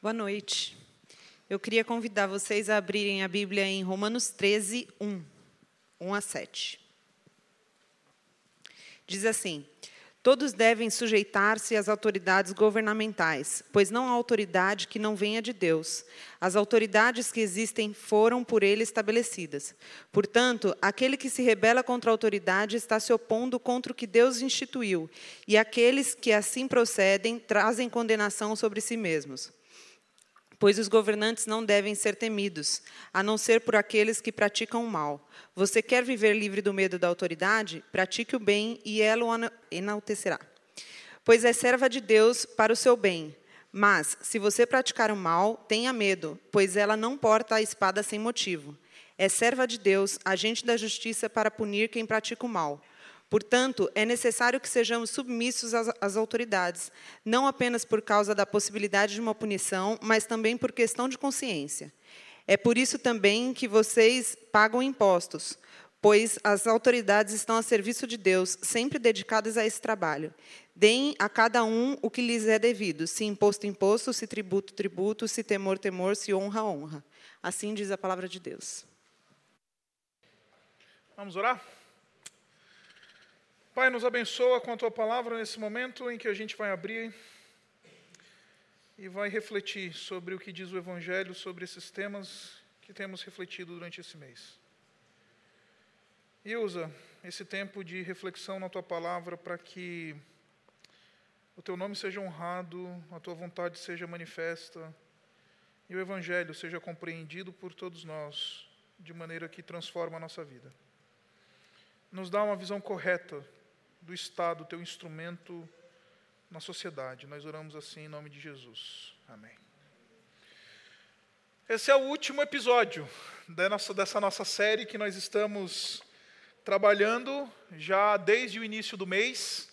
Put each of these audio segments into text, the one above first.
Boa noite. Eu queria convidar vocês a abrirem a Bíblia em Romanos 13, 1, 1 a 7. Diz assim: Todos devem sujeitar-se às autoridades governamentais, pois não há autoridade que não venha de Deus. As autoridades que existem foram por ele estabelecidas. Portanto, aquele que se rebela contra a autoridade está se opondo contra o que Deus instituiu, e aqueles que assim procedem trazem condenação sobre si mesmos pois os governantes não devem ser temidos, a não ser por aqueles que praticam o mal. Você quer viver livre do medo da autoridade? Pratique o bem e ela o enaltecerá. Pois é serva de Deus para o seu bem. Mas, se você praticar o mal, tenha medo, pois ela não porta a espada sem motivo. É serva de Deus, agente da justiça para punir quem pratica o mal. Portanto, é necessário que sejamos submissos às, às, autoridades, não apenas por causa da possibilidade de uma punição, mas também por questão de consciência. É por isso também que vocês pagam impostos, pois as autoridades estão a serviço de Deus, sempre dedicadas a esse trabalho. Deem a cada um o que lhes é devido, se imposto, imposto, se tributo, tributo, se temor, temor, se honra, honra. Assim diz a palavra de Deus. Vamos orar? Pai, nos abençoa com a tua palavra nesse momento em que a gente vai abrir e vai refletir sobre o que diz o Evangelho, sobre esses temas que temos refletido durante esse mês. E usa esse tempo de reflexão na tua palavra para que o teu nome seja honrado, a tua vontade seja manifesta e o Evangelho seja compreendido por todos nós de maneira que transforma a nossa vida. Nos dá uma visão correta do Estado, teu instrumento na sociedade. Nós oramos assim em nome de Jesus. Amém. Esse é o último episódio dessa nossa série que nós estamos trabalhando já desde o início do mês.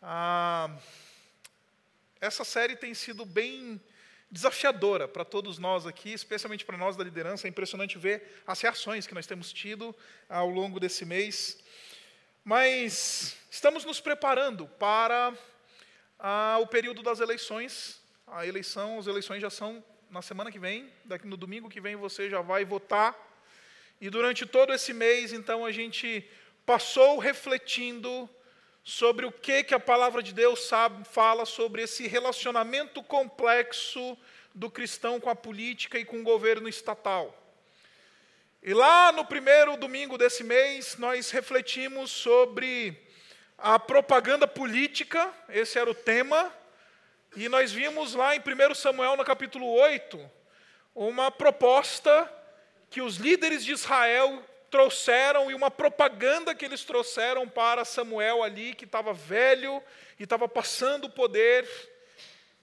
Ah, essa série tem sido bem desafiadora para todos nós aqui, especialmente para nós da liderança. É impressionante ver as reações que nós temos tido ao longo desse mês. Mas estamos nos preparando para ah, o período das eleições. A eleição, as eleições já são na semana que vem, daqui no domingo que vem você já vai votar. E durante todo esse mês, então, a gente passou refletindo sobre o que, que a palavra de Deus sabe, fala sobre esse relacionamento complexo do cristão com a política e com o governo estatal. E lá no primeiro domingo desse mês, nós refletimos sobre a propaganda política, esse era o tema, e nós vimos lá em 1 Samuel, no capítulo 8, uma proposta que os líderes de Israel trouxeram e uma propaganda que eles trouxeram para Samuel ali, que estava velho e estava passando o poder,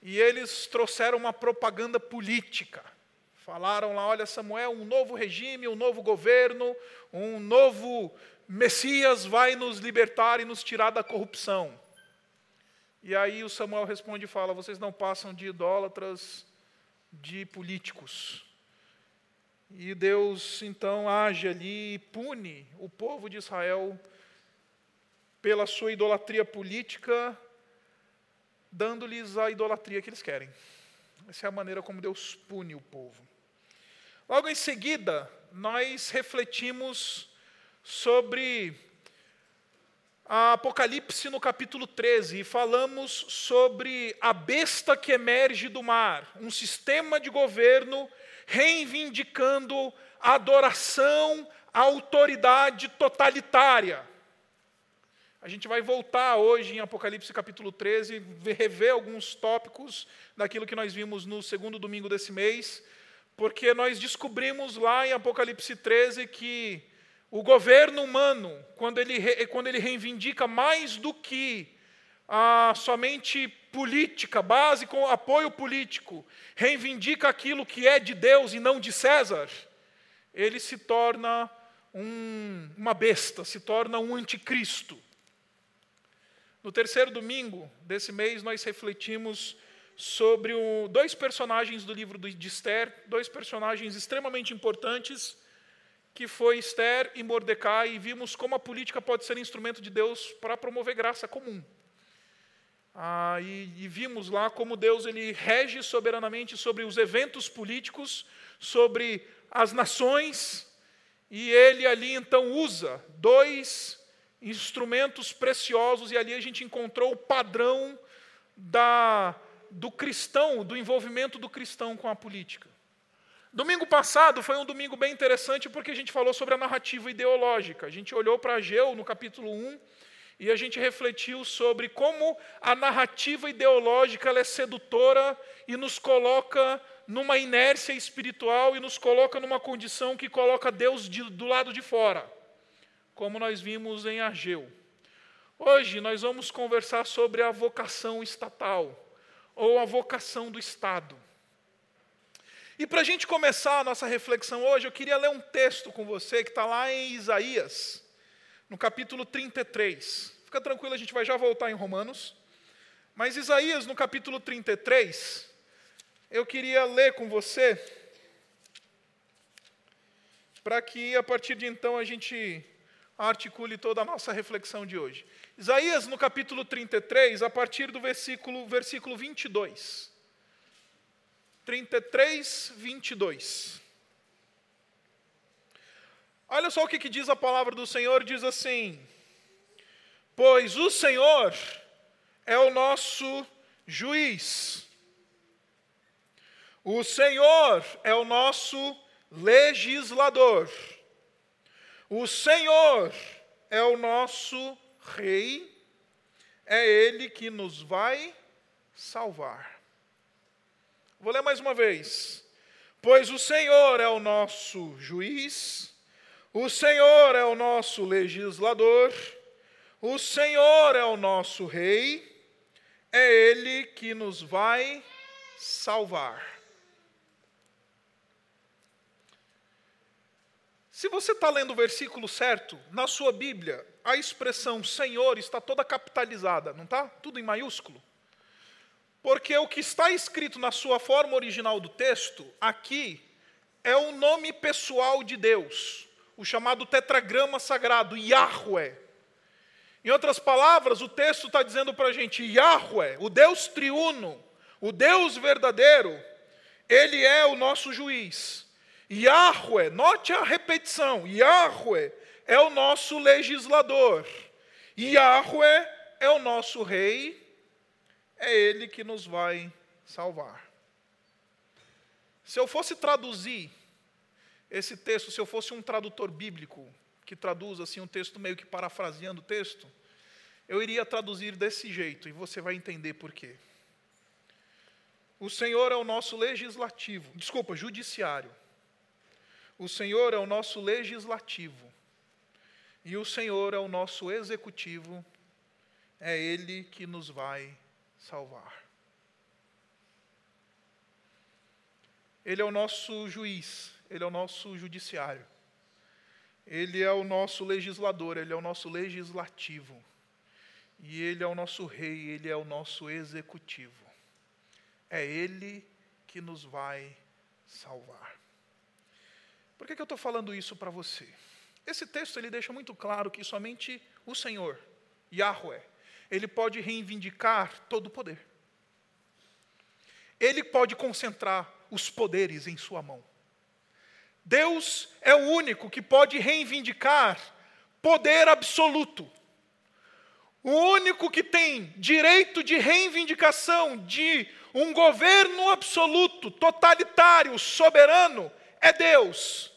e eles trouxeram uma propaganda política. Falaram lá, olha, Samuel, um novo regime, um novo governo, um novo Messias vai nos libertar e nos tirar da corrupção. E aí o Samuel responde e fala: vocês não passam de idólatras, de políticos. E Deus então age ali e pune o povo de Israel pela sua idolatria política, dando-lhes a idolatria que eles querem. Essa é a maneira como Deus pune o povo. Logo em seguida, nós refletimos sobre a Apocalipse no capítulo 13 e falamos sobre a besta que emerge do mar, um sistema de governo reivindicando adoração à autoridade totalitária. A gente vai voltar hoje em Apocalipse capítulo 13, rever alguns tópicos daquilo que nós vimos no segundo domingo desse mês porque nós descobrimos lá em Apocalipse 13 que o governo humano, quando ele, quando ele reivindica mais do que a somente política, base com apoio político, reivindica aquilo que é de Deus e não de César, ele se torna um, uma besta, se torna um anticristo. No terceiro domingo desse mês, nós refletimos sobre o, dois personagens do livro de Esther, dois personagens extremamente importantes, que foi Esther e Mordecai, e vimos como a política pode ser instrumento de Deus para promover graça comum. Ah, e, e, vimos lá como Deus ele rege soberanamente sobre os eventos políticos, sobre as nações, e ele ali então usa dois instrumentos preciosos, e ali a gente encontrou o padrão da, do cristão, do envolvimento do cristão com a política. Domingo passado foi um domingo bem interessante porque a gente falou sobre a narrativa ideológica. A gente olhou para Ageu no capítulo 1 e a gente refletiu sobre como a narrativa ideológica é sedutora e nos coloca numa inércia espiritual e nos coloca numa condição que coloca Deus de, do lado de fora, como nós vimos em Ageu. Hoje nós vamos conversar sobre a vocação estatal ou a vocação do Estado. E para a gente começar a nossa reflexão hoje, eu queria ler um texto com você que está lá em Isaías, no capítulo 33. Fica tranquilo, a gente vai já voltar em Romanos. Mas Isaías, no capítulo 33, eu queria ler com você, para que a partir de então a gente articule toda a nossa reflexão de hoje. Isaías, no capítulo 33, a partir do versículo, versículo 22. 33, 22. Olha só o que, que diz a palavra do Senhor: diz assim: Pois o Senhor é o nosso juiz, o Senhor é o nosso legislador, o Senhor é o nosso rei, é Ele que nos vai salvar. Vou ler mais uma vez. Pois o Senhor é o nosso juiz, o Senhor é o nosso legislador, o Senhor é o nosso rei, é Ele que nos vai salvar. Se você está lendo o versículo certo, na sua Bíblia, a expressão Senhor está toda capitalizada, não está? Tudo em maiúsculo. Porque o que está escrito na sua forma original do texto, aqui, é o nome pessoal de Deus, o chamado tetragrama sagrado, Yahweh. Em outras palavras, o texto está dizendo para a gente: Yahweh, o Deus triuno, o Deus verdadeiro, ele é o nosso juiz. Yahweh, note a repetição: Yahweh é o nosso legislador. Yahweh é o nosso rei é Ele que nos vai salvar. Se eu fosse traduzir esse texto, se eu fosse um tradutor bíblico, que traduz assim um texto meio que parafraseando o texto, eu iria traduzir desse jeito, e você vai entender por quê. O Senhor é o nosso legislativo, desculpa, judiciário. O Senhor é o nosso legislativo. E o Senhor é o nosso executivo. É Ele que nos vai salvar. Ele é o nosso juiz, ele é o nosso judiciário. Ele é o nosso legislador, ele é o nosso legislativo. E ele é o nosso rei, ele é o nosso executivo. É ele que nos vai salvar. Por que, que eu estou falando isso para você? Esse texto ele deixa muito claro que somente o Senhor, Yahweh, ele pode reivindicar todo o poder. Ele pode concentrar os poderes em sua mão. Deus é o único que pode reivindicar poder absoluto. O único que tem direito de reivindicação de um governo absoluto, totalitário, soberano, é Deus.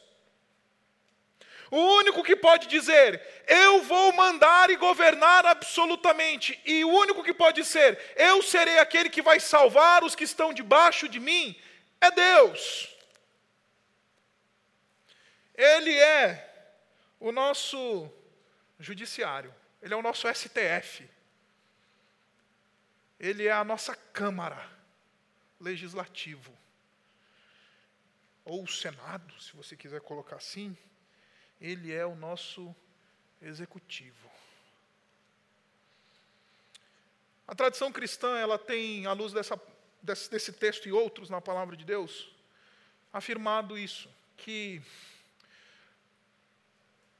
O único que pode dizer, eu vou mandar e governar absolutamente, e o único que pode ser, eu serei aquele que vai salvar os que estão debaixo de mim, é Deus. Ele é o nosso judiciário, ele é o nosso STF, ele é a nossa Câmara Legislativo, ou Senado, se você quiser colocar assim. Ele é o nosso executivo. A tradição cristã, ela tem, à luz dessa, desse, desse texto e outros na palavra de Deus, afirmado isso, que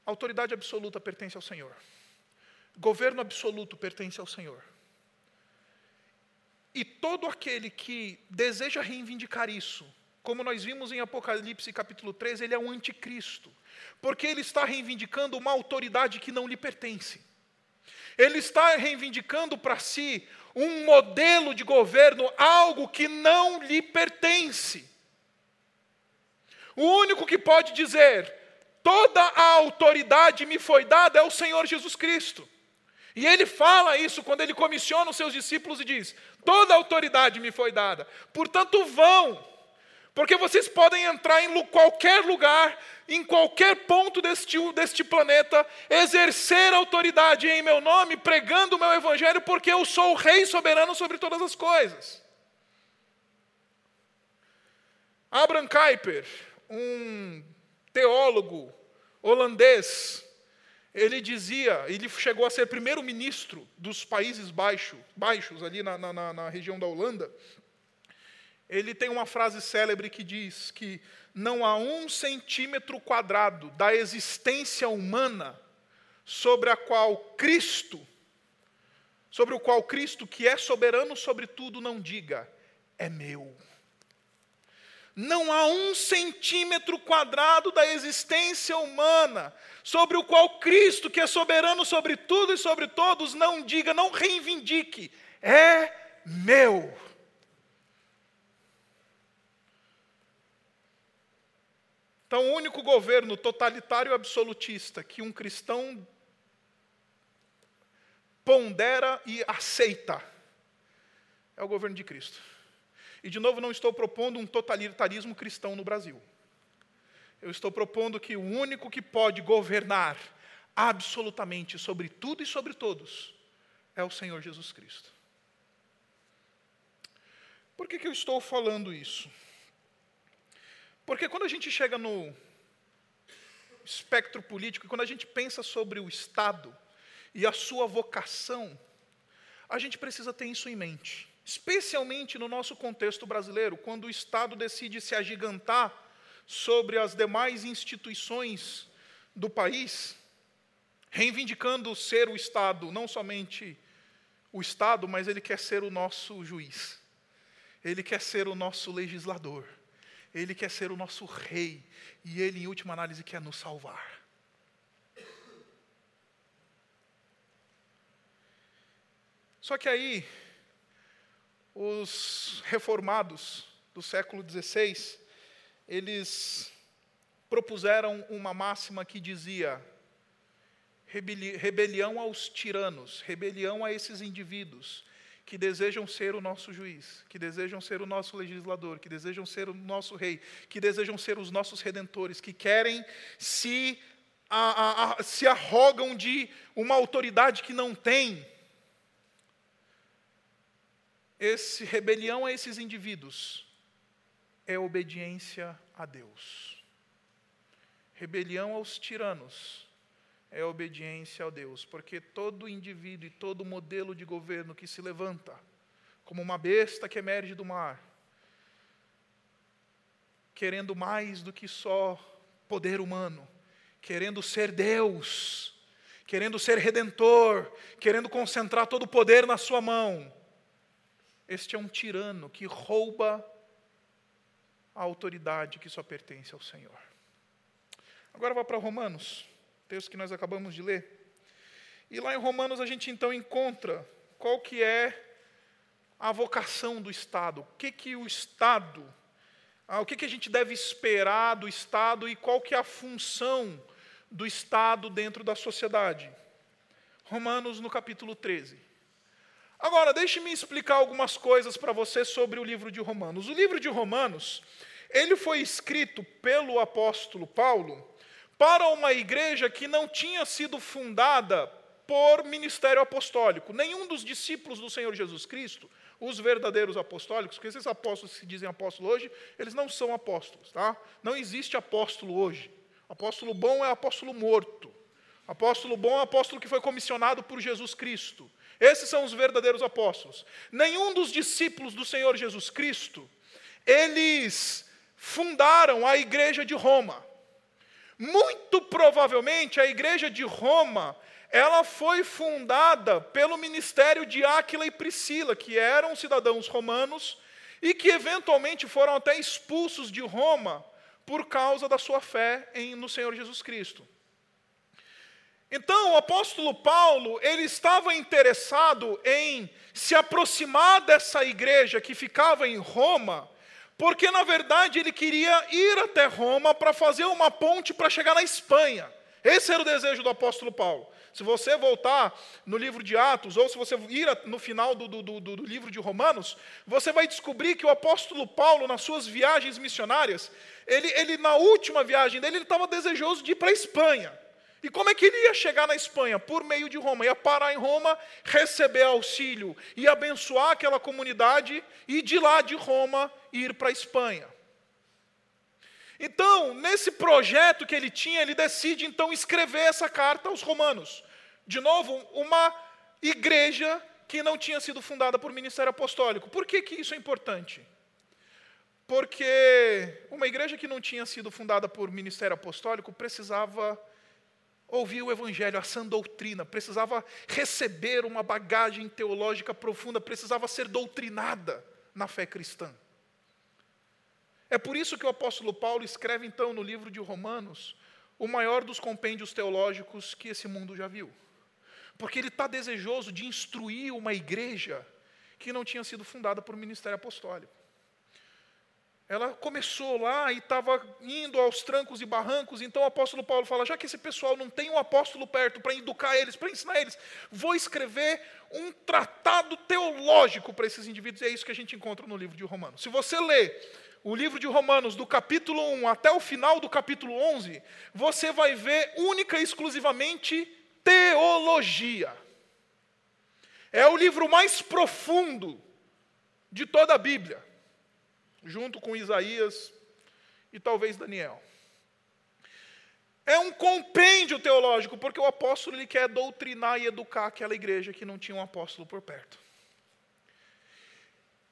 autoridade absoluta pertence ao Senhor. Governo absoluto pertence ao Senhor. e todo aquele que deseja reivindicar isso, como nós vimos em Apocalipse capítulo 3, ele é um anticristo, porque ele está reivindicando uma autoridade que não lhe pertence. Ele está reivindicando para si um modelo de governo, algo que não lhe pertence. O único que pode dizer, toda a autoridade me foi dada, é o Senhor Jesus Cristo. E ele fala isso quando ele comissiona os seus discípulos e diz: Toda a autoridade me foi dada, portanto vão, porque vocês podem entrar em qualquer lugar, em qualquer ponto deste, deste planeta, exercer autoridade em meu nome, pregando o meu evangelho, porque eu sou o Rei soberano sobre todas as coisas. Abraham Kuyper, um teólogo holandês, ele dizia, ele chegou a ser primeiro-ministro dos Países Baixos, baixos ali na, na, na região da Holanda. Ele tem uma frase célebre que diz que não há um centímetro quadrado da existência humana sobre a qual Cristo, sobre o qual Cristo, que é soberano sobre tudo, não diga, é meu. Não há um centímetro quadrado da existência humana sobre o qual Cristo, que é soberano sobre tudo e sobre todos, não diga, não reivindique, é meu. Então, o único governo totalitário absolutista que um cristão pondera e aceita é o governo de Cristo. E, de novo, não estou propondo um totalitarismo cristão no Brasil. Eu estou propondo que o único que pode governar absolutamente sobre tudo e sobre todos é o Senhor Jesus Cristo. Por que, que eu estou falando isso? Porque quando a gente chega no espectro político, quando a gente pensa sobre o Estado e a sua vocação, a gente precisa ter isso em mente. Especialmente no nosso contexto brasileiro, quando o Estado decide se agigantar sobre as demais instituições do país, reivindicando ser o Estado, não somente o Estado, mas ele quer ser o nosso juiz, ele quer ser o nosso legislador, ele quer ser o nosso rei, e ele, em última análise, quer nos salvar. Só que aí, os reformados do século XVI, eles propuseram uma máxima que dizia: rebelião aos tiranos, rebelião a esses indivíduos que desejam ser o nosso juiz, que desejam ser o nosso legislador, que desejam ser o nosso rei, que desejam ser os nossos redentores, que querem se, a, a, a, se arrogam de uma autoridade que não tem, esse rebelião a esses indivíduos é obediência a Deus. Rebelião aos tiranos é obediência a Deus, porque todo indivíduo e todo modelo de governo que se levanta como uma besta que emerge do mar, querendo mais do que só poder humano, querendo ser Deus, querendo ser redentor, querendo concentrar todo o poder na sua mão, este é um tirano que rouba a autoridade que só pertence ao Senhor. Agora vá para Romanos, texto que nós acabamos de ler. E lá em Romanos a gente então encontra qual que é a vocação do Estado, o que que o Estado, ah, o que que a gente deve esperar do Estado e qual que é a função do Estado dentro da sociedade. Romanos no capítulo 13. Agora, deixe-me explicar algumas coisas para você sobre o livro de Romanos. O livro de Romanos, ele foi escrito pelo apóstolo Paulo para uma igreja que não tinha sido fundada por ministério apostólico. Nenhum dos discípulos do Senhor Jesus Cristo, os verdadeiros apostólicos, porque esses apóstolos que se dizem apóstolos hoje, eles não são apóstolos, tá? Não existe apóstolo hoje. Apóstolo bom é apóstolo morto. Apóstolo bom é apóstolo que foi comissionado por Jesus Cristo. Esses são os verdadeiros apóstolos. Nenhum dos discípulos do Senhor Jesus Cristo, eles fundaram a igreja de Roma. Muito provavelmente a igreja de Roma, ela foi fundada pelo ministério de Áquila e Priscila, que eram cidadãos romanos e que eventualmente foram até expulsos de Roma por causa da sua fé em, no Senhor Jesus Cristo. Então, o apóstolo Paulo, ele estava interessado em se aproximar dessa igreja que ficava em Roma, porque na verdade ele queria ir até Roma para fazer uma ponte para chegar na Espanha. Esse era o desejo do apóstolo Paulo. Se você voltar no livro de Atos, ou se você ir no final do, do, do, do livro de Romanos, você vai descobrir que o apóstolo Paulo, nas suas viagens missionárias, ele, ele na última viagem dele, ele estava desejoso de ir para a Espanha. E como é que ele ia chegar na Espanha? Por meio de Roma. Ia parar em Roma, receber auxílio e abençoar aquela comunidade, e de lá de Roma ir para a Espanha. Então, nesse projeto que ele tinha, ele decide então escrever essa carta aos romanos. De novo, uma igreja que não tinha sido fundada por ministério apostólico. Por que, que isso é importante? Porque uma igreja que não tinha sido fundada por ministério apostólico precisava ouvir o evangelho, a sã doutrina, precisava receber uma bagagem teológica profunda, precisava ser doutrinada na fé cristã. É por isso que o apóstolo Paulo escreve, então, no livro de Romanos, o maior dos compêndios teológicos que esse mundo já viu. Porque ele está desejoso de instruir uma igreja que não tinha sido fundada por ministério apostólico. Ela começou lá e estava indo aos trancos e barrancos, então o apóstolo Paulo fala: já que esse pessoal não tem um apóstolo perto para educar eles, para ensinar eles, vou escrever um tratado teológico para esses indivíduos, e é isso que a gente encontra no livro de Romanos. Se você lê o livro de Romanos, do capítulo 1 até o final do capítulo 11, você vai ver única e exclusivamente teologia. É o livro mais profundo de toda a Bíblia, junto com Isaías e talvez Daniel. É um compêndio teológico, porque o apóstolo ele quer doutrinar e educar aquela igreja que não tinha um apóstolo por perto.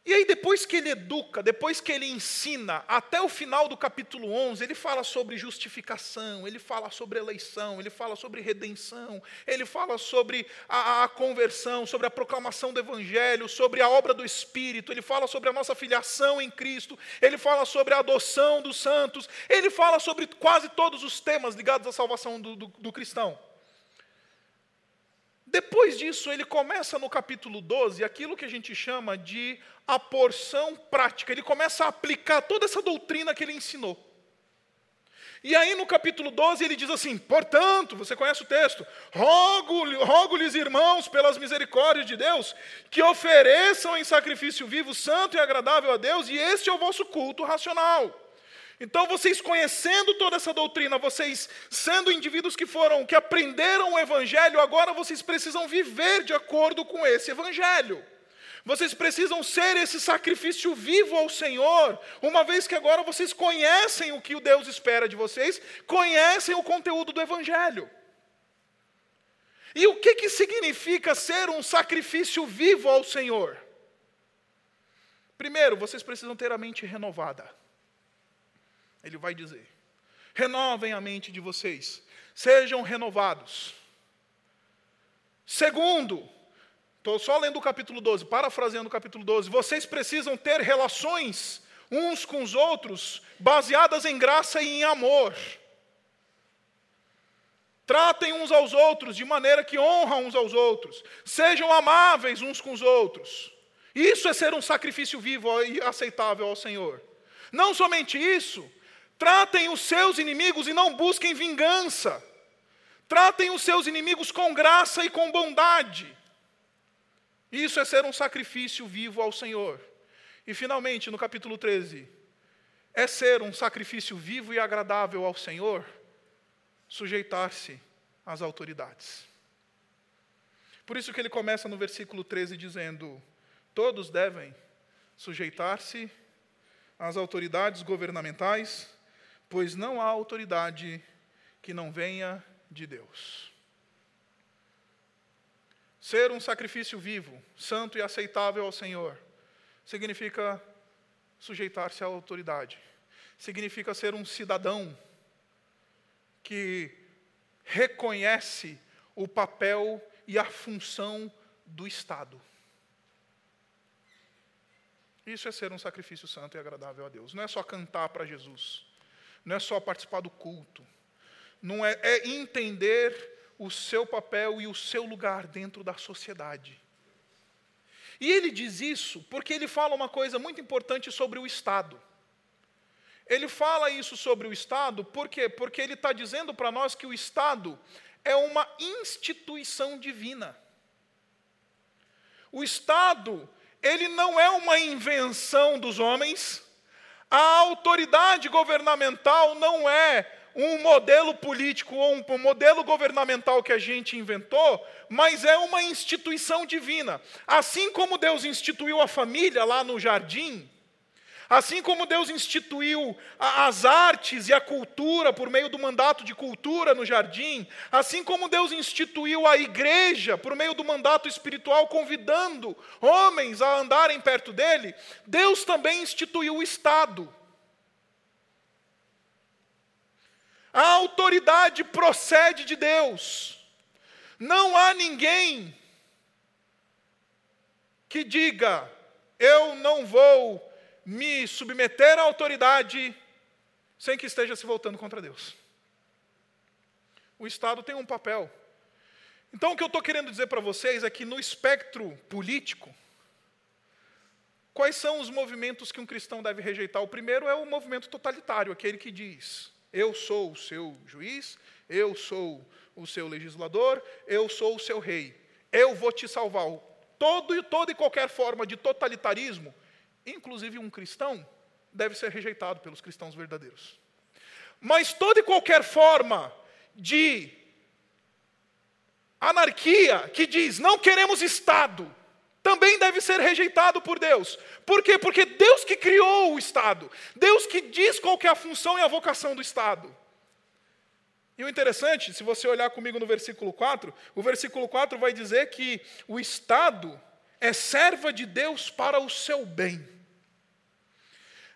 E aí, depois que ele educa, depois que ele ensina, até o final do capítulo 11, ele fala sobre justificação, ele fala sobre eleição, ele fala sobre redenção, ele fala sobre a, a, conversão, sobre a proclamação do Evangelho, sobre a obra do Espírito, ele fala sobre a nossa filiação em Cristo, ele fala sobre a adoção dos santos, ele fala sobre quase todos os temas ligados à salvação do, do, do cristão. Depois disso, ele começa no capítulo 12 aquilo que a gente chama de a porção prática. Ele começa a aplicar toda essa doutrina que ele ensinou. E aí no capítulo 12 ele diz assim: Portanto, você conhece o texto, rogo-lhes, rogo irmãos, pelas misericórdias de Deus, que ofereçam em sacrifício vivo, santo e agradável a Deus, e este é o vosso culto racional. Então, vocês conhecendo toda essa doutrina, vocês sendo indivíduos que foram, que aprenderam o evangelho, agora vocês precisam viver de acordo com esse evangelho. Vocês precisam ser esse sacrifício vivo ao Senhor, uma vez que agora vocês conhecem o que o Deus espera de vocês, conhecem o conteúdo do evangelho. E o que, que significa ser um sacrifício vivo ao Senhor? Primeiro, vocês precisam ter a mente renovada. Ele vai dizer: renovem a mente de vocês, sejam renovados. Segundo, estou só lendo o capítulo 12, parafraseando o capítulo 12, vocês precisam ter relações uns com os outros baseadas em graça e em amor. Tratem uns aos outros de maneira que honram uns aos outros. Sejam amáveis uns com os outros. Isso é ser um sacrifício vivo e aceitável ao Senhor. Não somente isso, Tratem os seus inimigos e não busquem vingança. Tratem os seus inimigos com graça e com bondade. Isso é ser um sacrifício vivo ao Senhor. E finalmente, no capítulo 13, é ser um sacrifício vivo e agradável ao Senhor, sujeitar-se às autoridades. Por isso que ele começa no versículo 13 dizendo: Todos devem sujeitar-se às autoridades governamentais, pois não há autoridade que não venha de Deus. Ser um sacrifício vivo, santo e aceitável ao Senhor, significa sujeitar-se à autoridade, significa ser um cidadão que reconhece o papel e a função do Estado. Isso é ser um sacrifício santo e agradável a Deus. Não é só cantar para Jesus. Não é só participar do culto. Não é, é entender o seu papel e o seu lugar dentro da sociedade. E ele diz isso porque ele fala uma coisa muito importante sobre o Estado. Ele fala isso sobre o Estado, por quê? Porque ele está dizendo para nós que o Estado é uma instituição divina. O Estado, ele não é uma invenção dos homens, a autoridade governamental não é um modelo político ou um modelo governamental que a gente inventou, mas é uma instituição divina. Assim como Deus instituiu a família lá no jardim, Assim como Deus instituiu as artes e a cultura por meio do mandato de cultura no jardim, assim como Deus instituiu a igreja por meio do mandato espiritual, convidando homens a andarem perto dele, Deus também instituiu o Estado. A autoridade procede de Deus. Não há ninguém que diga: eu não vou me submeter à autoridade sem que esteja se voltando contra Deus. O Estado tem um papel. Então, o que eu estou querendo dizer para vocês é que no espectro político, quais são os movimentos que um cristão deve rejeitar? O primeiro é o movimento totalitário, aquele que diz: eu sou o seu juiz, eu sou o seu legislador, eu sou o seu rei, eu vou te salvar. Todo, toda e qualquer forma de totalitarismo inclusive um cristão, deve ser rejeitado pelos cristãos verdadeiros. Mas toda e qualquer forma de anarquia que diz não queremos Estado, também deve ser rejeitado por Deus. Por quê? Porque Deus que criou o Estado, Deus que diz qual que é a função e a vocação do Estado. E o interessante, se você olhar comigo no versículo 4, o versículo 4 vai dizer que o Estado é serva de Deus para o seu bem.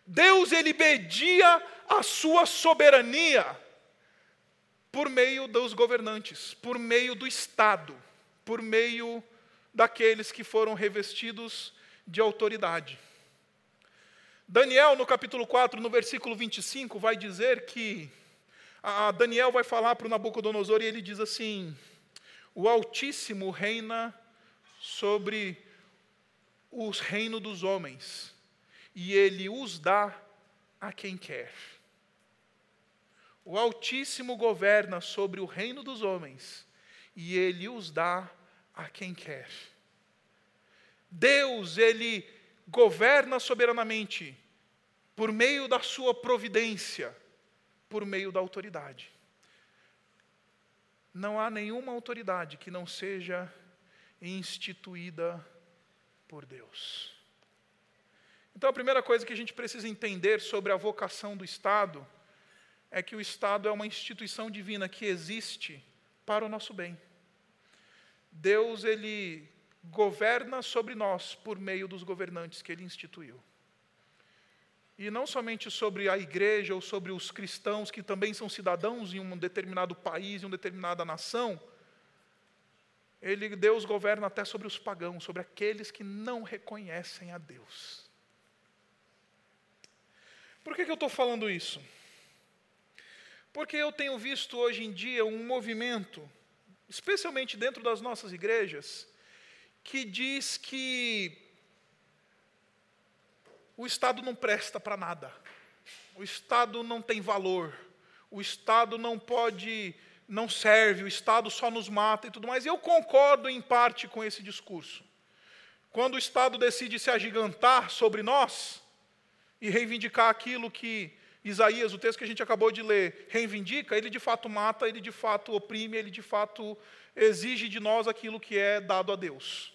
Deus ele media a sua soberania por meio dos governantes, por meio do Estado, por meio daqueles que foram revestidos de autoridade. Daniel, no capítulo 4, no versículo 25, vai dizer que. Daniel vai falar para o Nabucodonosor e ele diz assim: O Altíssimo reina sobre os reinos dos homens e ele os dá a quem quer. O Altíssimo governa sobre o reino dos homens e ele os dá a quem quer. Deus, ele governa soberanamente por meio da sua providência, por meio da autoridade. Não há nenhuma autoridade que não seja instituída por Deus. Então, a primeira coisa que a gente precisa entender sobre a vocação do Estado é que o Estado é uma instituição divina que existe para o nosso bem. Deus, ele governa sobre nós por meio dos governantes que ele instituiu. E não somente sobre a igreja ou sobre os cristãos que também são cidadãos em um determinado país, em uma determinada nação, ele, Deus governa até sobre os pagãos, sobre aqueles que não reconhecem a Deus. Por que, que eu estou falando isso? Porque eu tenho visto hoje em dia um movimento, especialmente dentro das nossas igrejas, que diz que o Estado não presta para nada, o Estado não tem valor, o Estado não pode, não serve, o Estado só nos mata e tudo mais. Eu concordo em parte com esse discurso. Quando o Estado decide se agigantar sobre nós, e reivindicar aquilo que Isaías, o texto que a gente acabou de ler, reivindica, ele de fato mata, ele de fato oprime, ele de fato exige de nós aquilo que é dado a Deus.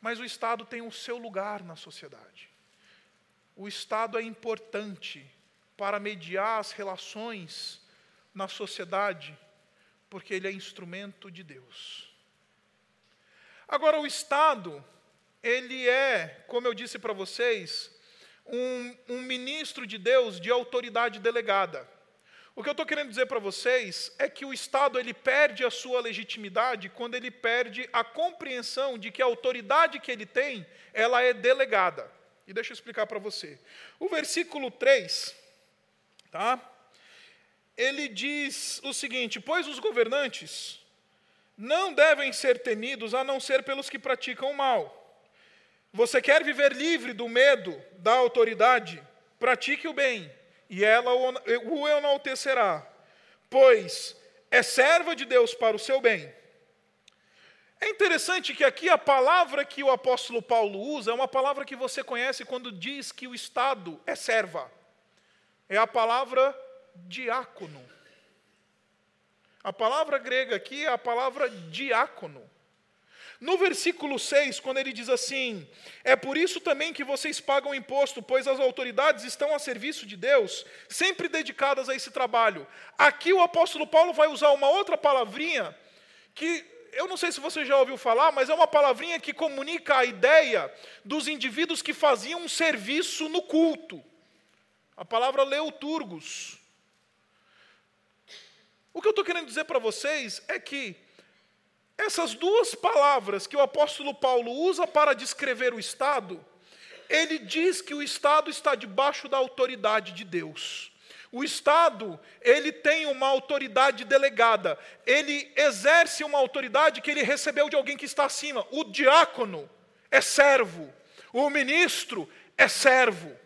Mas o Estado tem o seu lugar na sociedade. O Estado é importante para mediar as relações na sociedade, porque ele é instrumento de Deus. Agora, o Estado, ele é, como eu disse para vocês, um, um, ministro de Deus de autoridade delegada. O que eu estou querendo dizer para vocês é que o Estado ele perde a sua legitimidade quando ele perde a compreensão de que a autoridade que ele tem, ela é delegada. E deixa eu explicar para você. O versículo 3, tá? Ele diz o seguinte: Pois os governantes não devem ser temidos a não ser pelos que praticam o mal. Você quer viver livre do medo da autoridade? Pratique o bem e ela o enaltecerá, pois é serva de Deus para o seu bem. É interessante que aqui a palavra que o apóstolo Paulo usa é uma palavra que você conhece quando diz que o Estado é serva. É a palavra diácono. A palavra grega aqui é a palavra diácono. No versículo 6, quando ele diz assim: É por isso também que vocês pagam imposto, pois as autoridades estão a serviço de Deus, sempre dedicadas a esse trabalho. Aqui o apóstolo Paulo vai usar uma outra palavrinha que eu não sei se você já ouviu falar, mas é uma palavrinha que comunica a ideia dos indivíduos que faziam um serviço no culto. A palavra leuturgos. O que eu estou querendo dizer para vocês é que essas duas palavras que o apóstolo Paulo usa para descrever o Estado, ele diz que o Estado está debaixo da autoridade de Deus. O Estado, ele tem uma autoridade delegada, ele exerce uma autoridade que ele recebeu de alguém que está acima. O diácono é servo, o ministro é servo.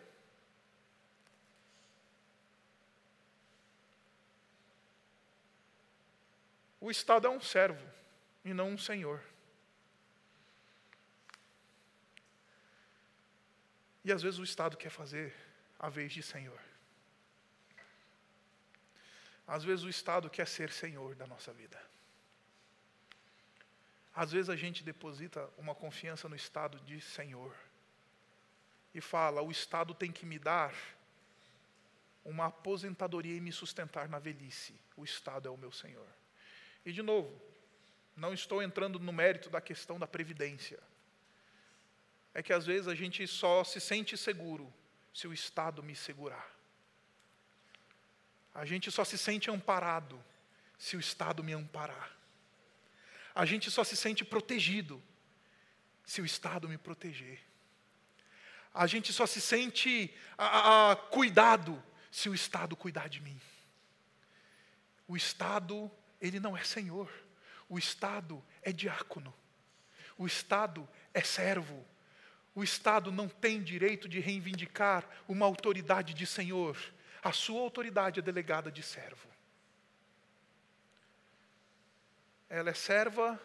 O Estado é um servo e não um senhor. E às vezes o Estado quer fazer a vez de senhor. Às vezes o Estado quer ser senhor da nossa vida. Às vezes a gente deposita uma confiança no Estado de senhor. E fala: o Estado tem que me dar uma aposentadoria e me sustentar na velhice. O Estado é o meu senhor. E de novo, não estou entrando no mérito da questão da previdência. É que às vezes a gente só se sente seguro se o Estado me segurar. A gente só se sente amparado se o Estado me amparar. A gente só se sente protegido se o Estado me proteger. A gente só se sente a, a, cuidado se o Estado cuidar de mim. O Estado, ele não é senhor. O Estado é diácono. O Estado é servo. O Estado não tem direito de reivindicar uma autoridade de senhor. A sua autoridade é delegada de servo. Ela é serva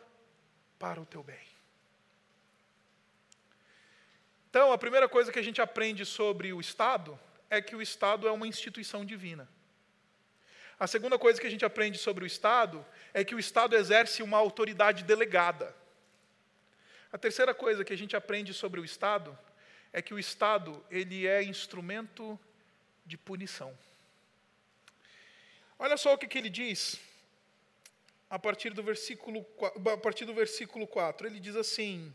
para o teu bem. Então, a primeira coisa que a gente aprende sobre o Estado é que o Estado é uma instituição divina. A segunda coisa que a gente aprende sobre o Estado é que o Estado exerce uma autoridade delegada. A terceira coisa que a gente aprende sobre o Estado é que o Estado ele é instrumento de punição. Olha só o que, que ele diz a partir do versículo a partir do versículo 4. Ele diz assim,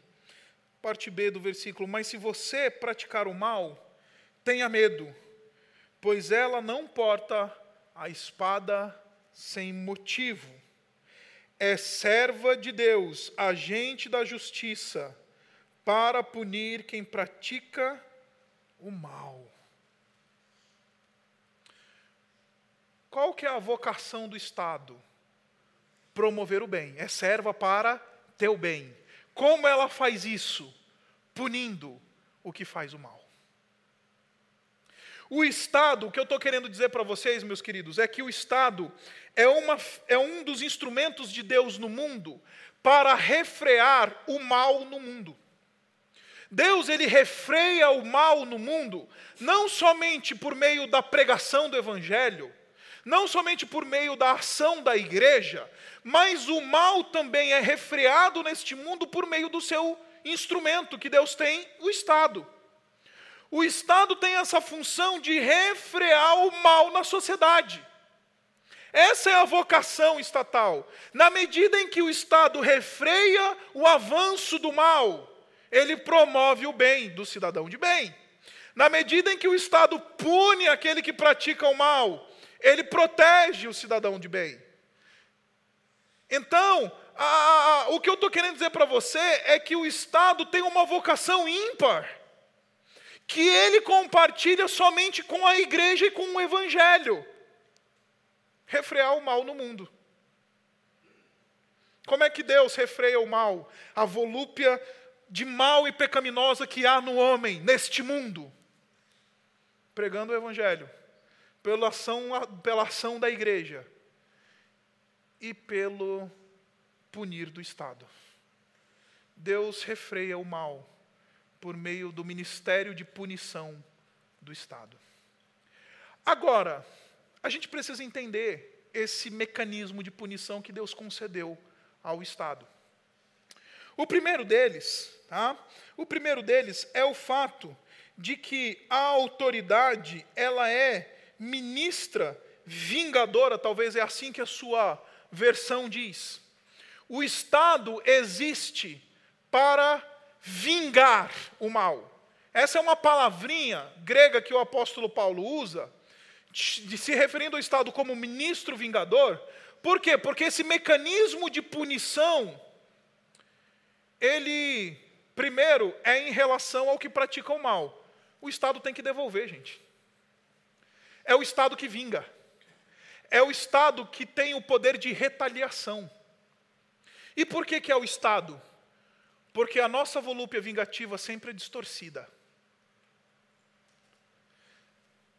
parte B do versículo: "Mas se você praticar o mal, tenha medo, pois ela não porta a espada sem motivo. É serva de Deus, agente da justiça, para punir quem pratica o mal. Qual que é a vocação do Estado? Promover o bem. É serva para teu bem. Como ela faz isso? Punindo o que faz o mal. O Estado, o que eu estou querendo dizer para vocês, meus queridos, é que o Estado é, uma, é um dos instrumentos de Deus no mundo para refrear o mal no mundo. Deus ele refreia o mal no mundo não somente por meio da pregação do evangelho, não somente por meio da ação da igreja, mas o mal também é refreado neste mundo por meio do seu instrumento que Deus tem, o Estado. O Estado tem essa função de refrear o mal na sociedade. Essa é a vocação estatal. Na medida em que o Estado refreia o avanço do mal, ele promove o bem do cidadão de bem. Na medida em que o Estado pune aquele que pratica o mal, ele protege o cidadão de bem. Então, a, a, o que eu estou querendo dizer para você é que o Estado tem uma vocação ímpar, que ele compartilha somente com a igreja e com o Evangelho refrear o mal no mundo. Como é que Deus refreia o mal? A volúpia de mal e pecaminosa que há no homem, neste mundo. Pregando o Evangelho, pela ação, pela ação da igreja e pelo punir do Estado. Deus refreia o mal por meio do ministério de punição do Estado. Agora, a gente precisa entender esse mecanismo de punição que Deus concedeu ao Estado. O primeiro deles, tá? O primeiro deles é o fato de que a autoridade ela é ministra vingadora, talvez é assim que a sua versão diz. O Estado existe para vingar o mal. Essa é uma palavrinha grega que o apóstolo Paulo usa, de se referindo ao Estado como ministro vingador, por quê? Porque esse mecanismo de punição, ele, primeiro, é em relação ao que pratica o mal. O Estado tem que devolver, gente. É o Estado que vinga. É o Estado que tem o poder de retaliação. E por que, que é o Estado? Porque a nossa volúpia vingativa sempre é distorcida.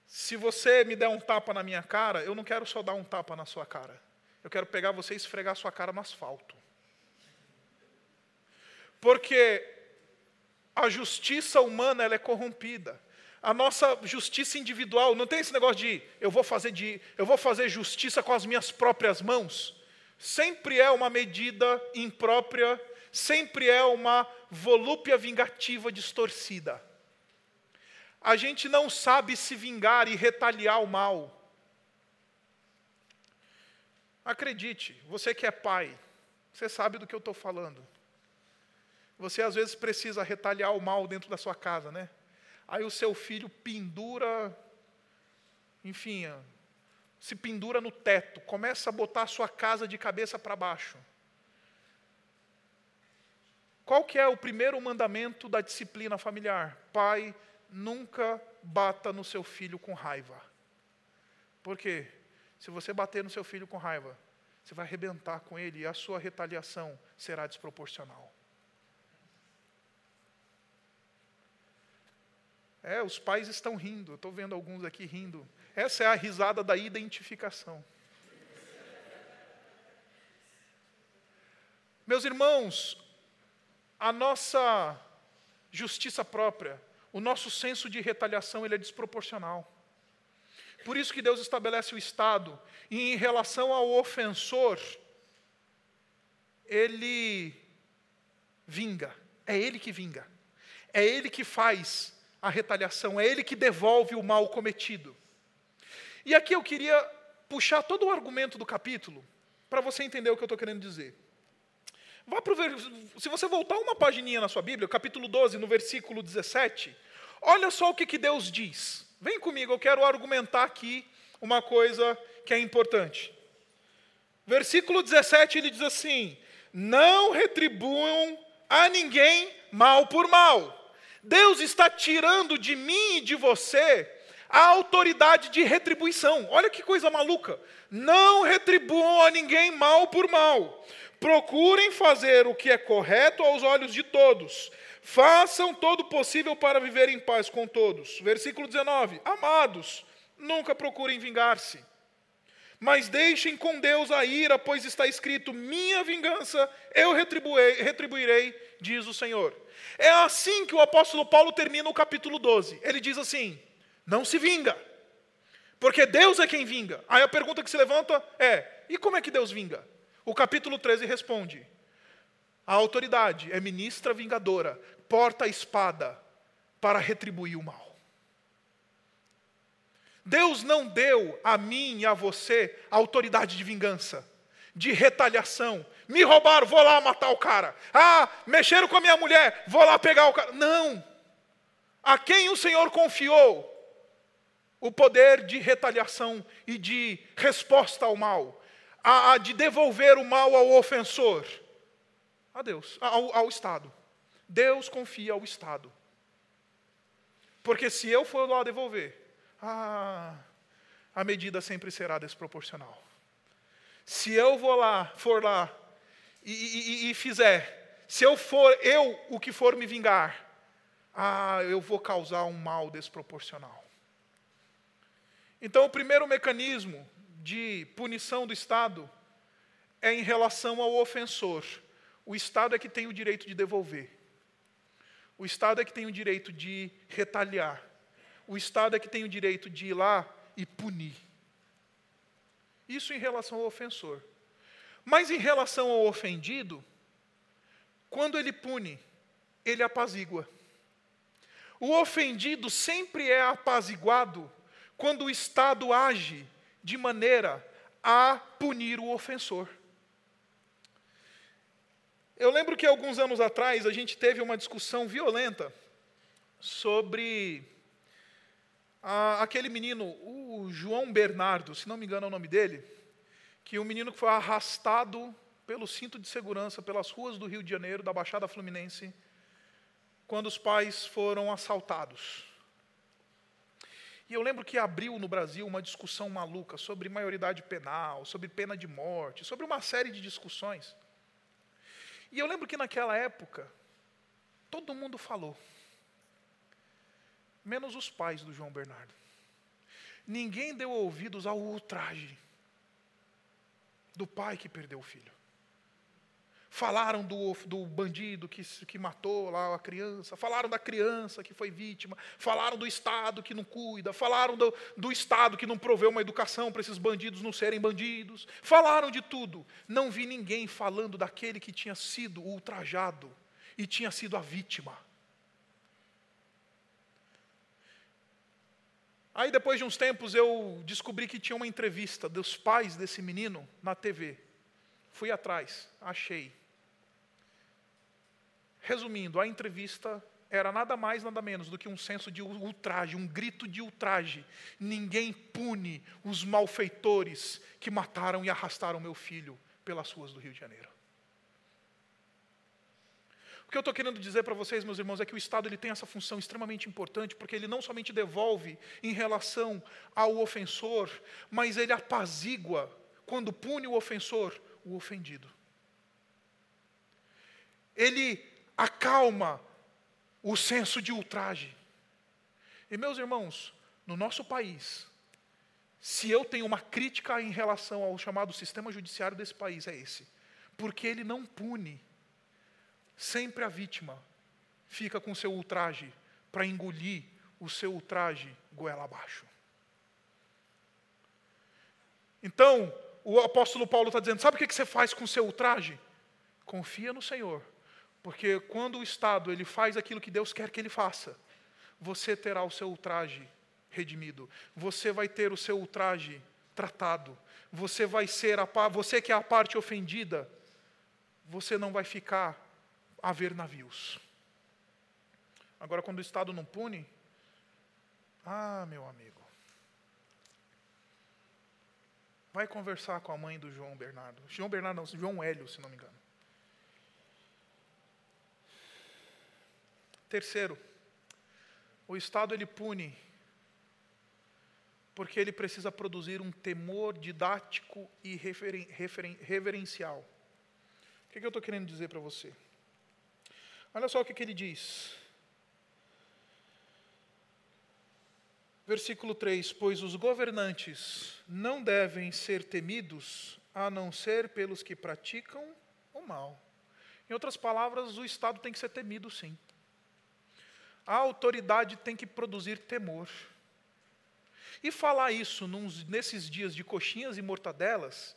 Se você me der um tapa na minha cara, eu não quero só dar um tapa na sua cara. Eu quero pegar você e esfregar sua cara no asfalto. Porque a justiça humana ela é corrompida. A nossa justiça individual não tem esse negócio de eu vou fazer de eu vou fazer justiça com as minhas próprias mãos. Sempre é uma medida imprópria, sempre é uma volúpia vingativa distorcida a gente não sabe se vingar e retaliar o mal. Acredite, você que é pai, você sabe do que eu estou falando. Você às vezes precisa retaliar o mal dentro da sua casa, né? Aí o seu filho pendura, enfim, se pendura no teto, começa a botar a sua casa de cabeça para baixo. Qual que é o primeiro mandamento da disciplina familiar? Pai, nunca bata no seu filho com raiva. Por quê? Se você bater no seu filho com raiva, você vai arrebentar com ele e a sua retaliação será desproporcional. É, os pais estão rindo, estou vendo alguns aqui rindo. Essa é a risada da identificação. Meus irmãos, a nossa justiça própria o nosso senso de retaliação ele é desproporcional. Por isso que Deus estabelece o Estado, e em relação ao ofensor, ele vinga, é ele que vinga, é ele que faz a retaliação, é ele que devolve o mal cometido. E aqui eu queria puxar todo o argumento do capítulo, para você entender o que eu estou querendo dizer. Vá pro, se você voltar uma pagininha na sua Bíblia, capítulo 12, no versículo 17, Olha só o que, que Deus diz. Vem comigo, eu quero argumentar aqui uma coisa que é importante. Versículo 17 ele diz assim: Não retribuam a ninguém mal por mal. Deus está tirando de mim e de você a autoridade de retribuição. Olha que coisa maluca. Não retribuam a ninguém mal por mal. Procurem fazer o que é correto aos olhos de todos Façam todo o possível para viver em paz com todos. Versículo 19: Amados, nunca procurem vingar-se, mas deixem com Deus a ira, pois está escrito: Minha vingança eu retribuirei, diz o Senhor. É assim que o apóstolo Paulo termina o capítulo 12. Ele diz assim: Não se vinga, porque Deus é quem vinga. Aí a pergunta que se levanta é: e como é que Deus vinga? O capítulo 13 responde: a autoridade é ministra vingadora, porta a espada para retribuir o mal. Deus não deu a mim e a você a autoridade de vingança, de retaliação. Me roubaram, vou lá matar o cara. Ah, mexeram com a minha mulher, vou lá pegar o cara. Não. A quem o Senhor confiou o poder de retaliação e de resposta ao mal, a, a de devolver o mal ao ofensor? A Deus, ao, ao Estado. Deus confia ao Estado. Porque se eu for lá devolver, ah, a medida sempre será desproporcional. Se eu vou lá, for lá e, e, e fizer, se eu for eu o que for me vingar, ah, eu vou causar um mal desproporcional. Então, o primeiro mecanismo de punição do Estado é em relação ao ofensor. O Estado é que tem o direito de devolver. O Estado é que tem o direito de retaliar. O Estado é que tem o direito de ir lá e punir. Isso em relação ao ofensor. Mas em relação ao ofendido, quando ele pune, ele apazigua. O ofendido sempre é apaziguado quando o Estado age de maneira a punir o ofensor. Eu lembro que alguns anos atrás a gente teve uma discussão violenta sobre aquele menino, o João Bernardo, se não me engano é o nome dele, que um menino que foi arrastado pelo cinto de segurança pelas ruas do Rio de Janeiro, da Baixada Fluminense, quando os pais foram assaltados. E eu lembro que abriu no Brasil uma discussão maluca sobre maioridade penal, sobre pena de morte, sobre uma série de discussões. E eu lembro que naquela época, todo mundo falou, menos os pais do João Bernardo. Ninguém deu ouvidos ao ultraje do pai que perdeu o filho. Falaram do, do bandido que, que matou lá a criança, falaram da criança que foi vítima, falaram do Estado que não cuida, falaram do, do Estado que não proveu uma educação para esses bandidos não serem bandidos, falaram de tudo. Não vi ninguém falando daquele que tinha sido ultrajado e tinha sido a vítima. Aí, depois de uns tempos, eu descobri que tinha uma entrevista dos pais desse menino na TV. Fui atrás, achei. Resumindo, a entrevista era nada mais, nada menos do que um senso de ultraje, um grito de ultraje. Ninguém pune os malfeitores que mataram e arrastaram meu filho pelas ruas do Rio de Janeiro. O que eu estou querendo dizer para vocês, meus irmãos, é que o Estado ele tem essa função extremamente importante, porque ele não somente devolve em relação ao ofensor, mas ele apazigua, quando pune o ofensor, o ofendido. Ele acalma o senso de ultraje. E meus irmãos, no nosso país, se eu tenho uma crítica em relação ao chamado sistema judiciário desse país, é esse. Porque ele não pune. Sempre a vítima fica com seu ultraje para engolir o seu ultraje goela abaixo. Então, o apóstolo Paulo está dizendo: sabe o que você faz com o seu ultraje? Confia no Senhor porque quando o Estado ele faz aquilo que Deus quer que ele faça, você terá o seu ultraje redimido. Você vai ter o seu ultraje tratado. Você vai ser a você que é a parte ofendida, você não vai ficar a ver navios. Agora quando o Estado não pune, ah, meu amigo. Vai conversar com a mãe do João Bernardo. João Bernardo não, João Hélio, se não me engano. Terceiro, o Estado ele pune porque ele precisa produzir um temor didático e referen, referen, reverencial. O que, que eu estou querendo dizer para você? Olha só o que, que ele diz. Versículo 3: Pois os governantes não devem ser temidos, a não ser pelos que praticam o mal. Em outras palavras, o Estado tem que ser temido, sim. A autoridade tem que produzir temor. E falar isso nos, nesses dias de coxinhas e mortadelas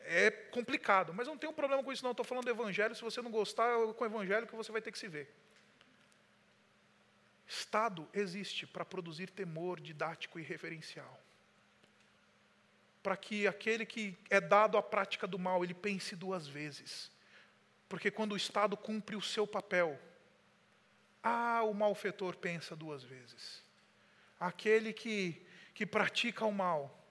é complicado, mas não tenho problema com isso, não. Estou falando do Evangelho. Se você não gostar, com o Evangelho que você vai ter que se ver. Estado existe para produzir temor didático e referencial. Para que aquele que é dado à prática do mal, ele pense duas vezes. Porque quando o Estado cumpre o seu papel, ah, o malfeitor pensa duas vezes. Aquele que, que pratica o mal,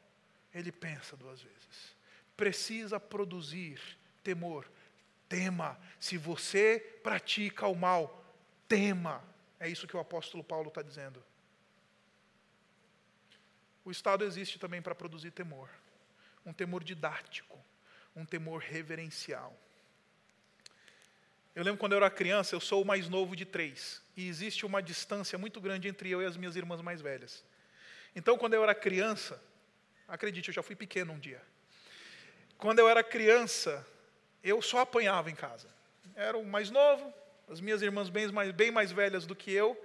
ele pensa duas vezes. Precisa produzir temor. Tema. Se você pratica o mal, tema. É isso que o apóstolo Paulo está dizendo. O Estado existe também para produzir temor. Um temor didático, um temor reverencial. Eu lembro quando eu era criança, eu sou o mais novo de três. E existe uma distância muito grande entre eu e as minhas irmãs mais velhas. Então, quando eu era criança, acredite, eu já fui pequeno um dia. Quando eu era criança, eu só apanhava em casa. Era o mais novo, as minhas irmãs bem mais, bem mais velhas do que eu,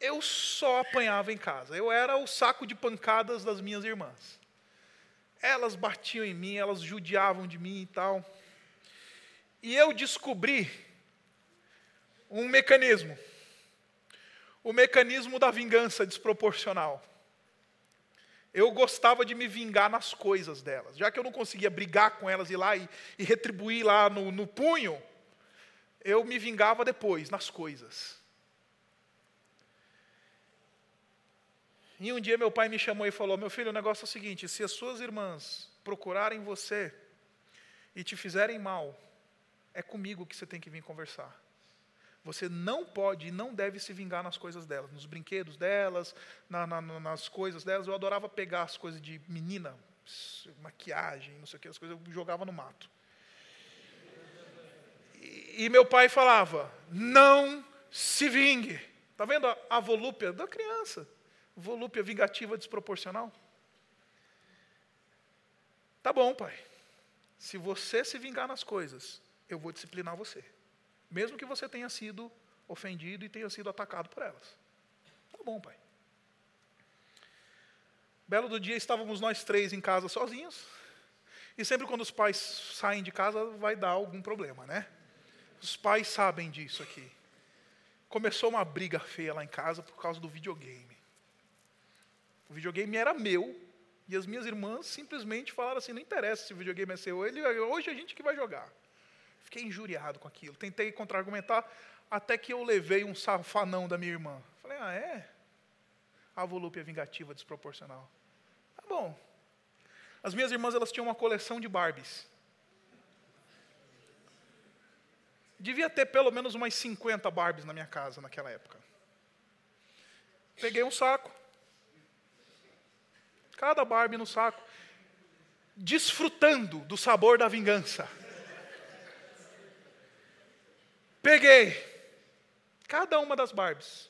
eu só apanhava em casa. Eu era o saco de pancadas das minhas irmãs. Elas batiam em mim, elas judiavam de mim e tal. E eu descobri um mecanismo. O mecanismo da vingança desproporcional. Eu gostava de me vingar nas coisas delas. Já que eu não conseguia brigar com elas, ir lá e, e retribuir lá no, no punho, eu me vingava depois, nas coisas. E um dia meu pai me chamou e falou: Meu filho, o negócio é o seguinte: se as suas irmãs procurarem você e te fizerem mal, é comigo que você tem que vir conversar. Você não pode e não deve se vingar nas coisas delas, nos brinquedos delas, na, na, nas coisas delas. Eu adorava pegar as coisas de menina, maquiagem, não sei o que, as coisas eu jogava no mato. E, meu pai falava: não se vingue. Está vendo a, a volúpia da criança? Volúpia vingativa desproporcional? Tá bom, pai. Se você se vingar nas coisas, eu vou disciplinar você. Mesmo que você tenha sido ofendido e tenha sido atacado por elas. Tá bom, pai. Belo do dia estávamos nós três em casa sozinhos. E sempre quando os pais saem de casa vai dar algum problema, né? Os pais sabem disso aqui. Começou uma briga feia lá em casa por causa do videogame. O videogame era meu e as minhas irmãs simplesmente falaram assim: não interessa se o videogame é seu, ele, hoje a gente que vai jogar. Fiquei injuriado com aquilo. Tentei contra-argumentar até que eu levei um safanão da minha irmã. Falei: ah, é? A volúpia vingativa desproporcional. Tá bom. As minhas irmãs elas tinham uma coleção de Barbies. Devia ter pelo menos umas 50 Barbies na minha casa naquela época. Peguei um saco. Cada Barbie no saco. Desfrutando do sabor da vingança. Peguei cada uma das Barbies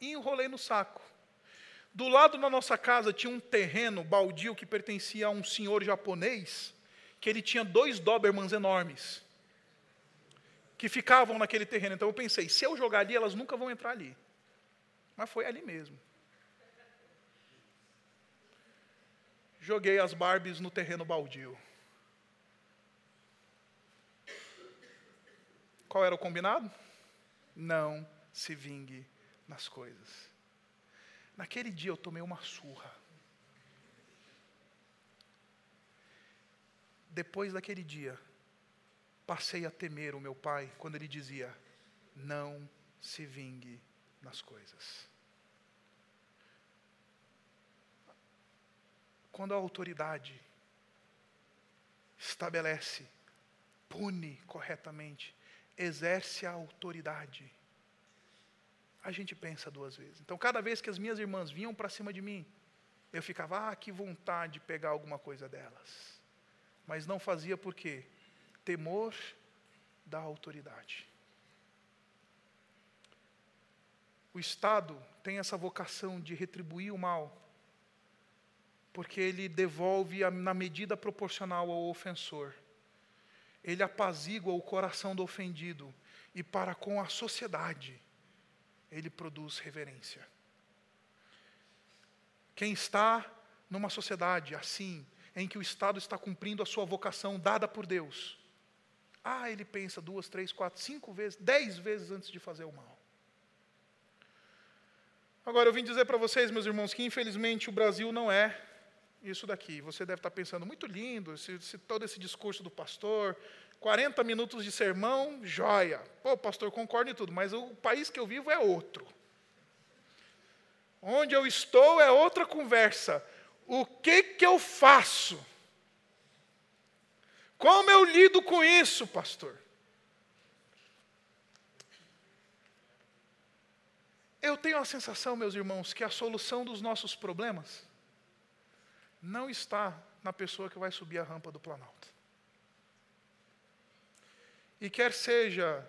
e enrolei no saco. Do lado da nossa casa tinha um terreno baldio que pertencia a um senhor japonês, que ele tinha dois Dobermans enormes que ficavam naquele terreno. Então eu pensei, se eu jogar ali, elas nunca vão entrar ali. Mas foi ali mesmo. Joguei as Barbies no terreno baldio. Qual era o combinado? Não se vingue nas coisas. Naquele dia eu tomei uma surra. Depois daquele dia, passei a temer o meu pai quando ele dizia: Não se vingue nas coisas. Quando a autoridade estabelece, pune corretamente, exerce a autoridade, a gente pensa duas vezes. Então, cada vez que as minhas irmãs vinham para cima de mim, eu ficava, ah, que vontade de pegar alguma coisa delas. Mas não fazia por quê? Temor da autoridade. O Estado tem essa vocação de retribuir o mal, porque ele devolve na medida proporcional ao ofensor. Ele apazigua o coração do ofendido e para com a sociedade ele produz reverência. Quem está numa sociedade assim, em que o Estado está cumprindo a sua vocação dada por Deus, ah, ele pensa duas, três, quatro, cinco vezes, dez vezes antes de fazer o mal. Agora, eu vim dizer para vocês, meus irmãos, que infelizmente o Brasil não é isso daqui. Você deve estar pensando, muito lindo, esse, esse, todo esse discurso do pastor, 40 minutos de sermão, joia. Pô, pastor, concordo em tudo, mas o país que eu vivo é outro. Onde eu estou é outra conversa. O que que eu faço? Como eu lido com isso, pastor? Eu tenho a sensação, meus irmãos, que a solução dos nossos problemas não está na pessoa que vai subir a rampa do Planalto. E quer seja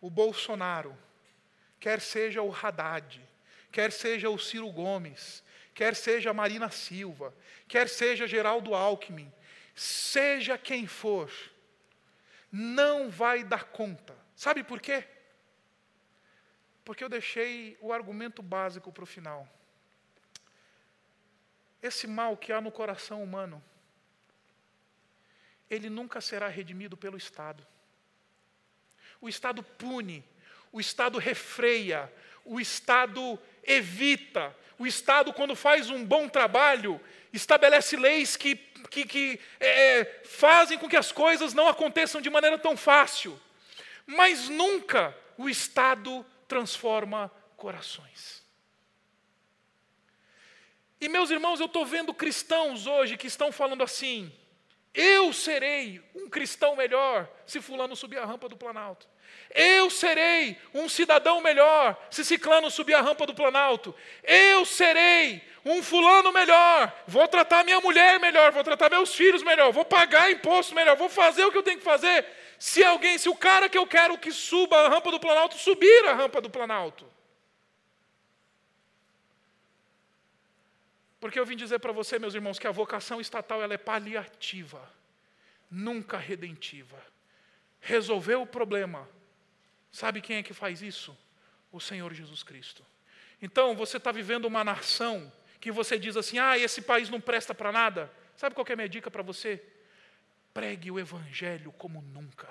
o Bolsonaro, quer seja o Haddad, quer seja o Ciro Gomes, quer seja a Marina Silva, quer seja Geraldo Alckmin, seja quem for, não vai dar conta. Sabe por quê? Porque eu deixei o argumento básico para o final. Esse mal que há no coração humano, ele nunca será redimido pelo Estado. O Estado pune, o Estado refreia, o Estado evita, o Estado, quando faz um bom trabalho, estabelece leis que, que, que é, é, fazem com que as coisas não aconteçam de maneira tão fácil. Mas nunca o Estado transforma corações. E meus irmãos, eu estou vendo cristãos hoje que estão falando assim: eu serei um cristão melhor se Fulano subir a rampa do Planalto. Eu serei um cidadão melhor se Ciclano subir a rampa do Planalto. Eu serei um fulano melhor. Vou tratar minha mulher melhor, vou tratar meus filhos melhor, vou pagar imposto melhor, vou fazer o que eu tenho que fazer. Se alguém, se o cara que eu quero que suba a rampa do Planalto subir a rampa do Planalto. Porque eu vim dizer para você, meus irmãos, que a vocação estatal ela é paliativa, nunca redentiva. Resolveu o problema, Sabe quem é que faz isso? O Senhor Jesus Cristo. Então, você está vivendo uma nação que você diz assim: ah, esse país não presta para nada. Sabe qual é a minha dica para você? Pregue o Evangelho como nunca.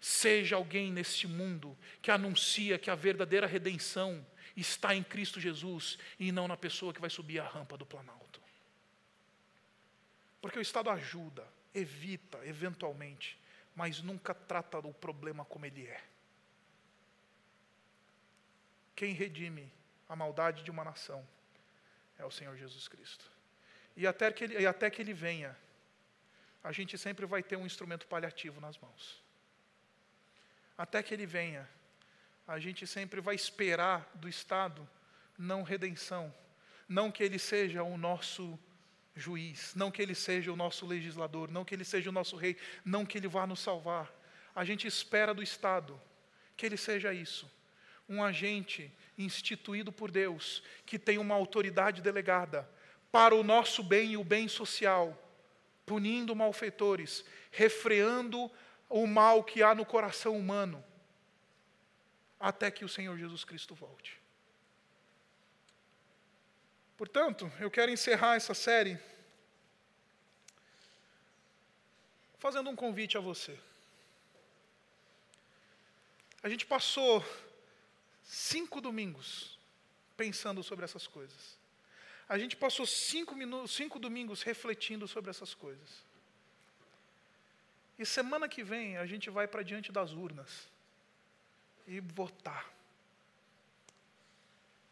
Seja alguém neste mundo que anuncia que a verdadeira redenção está em Cristo Jesus e não na pessoa que vai subir a rampa do Planalto. Porque o Estado ajuda, evita, eventualmente, mas nunca trata o problema como ele é. Quem redime a maldade de uma nação é o Senhor Jesus Cristo. E até que ele, até que ele venha, a gente sempre vai ter um instrumento paliativo nas mãos. Até que ele venha, a gente sempre vai esperar do Estado não redenção, não que ele seja o nosso juiz, não que ele seja o nosso legislador, não que ele seja o nosso rei, não que ele vá nos salvar. A gente espera do Estado que ele seja isso, um agente instituído por Deus, que tem uma autoridade delegada para o nosso bem e o bem social, punindo malfeitores, refreando o mal que há no coração humano, até que o Senhor Jesus Cristo volte. Portanto, eu quero encerrar essa série fazendo um convite a você. A gente passou cinco domingos pensando sobre essas coisas. A gente passou cinco, minutos, cinco domingos refletindo sobre essas coisas. E semana que vem a gente vai para diante das urnas e votar.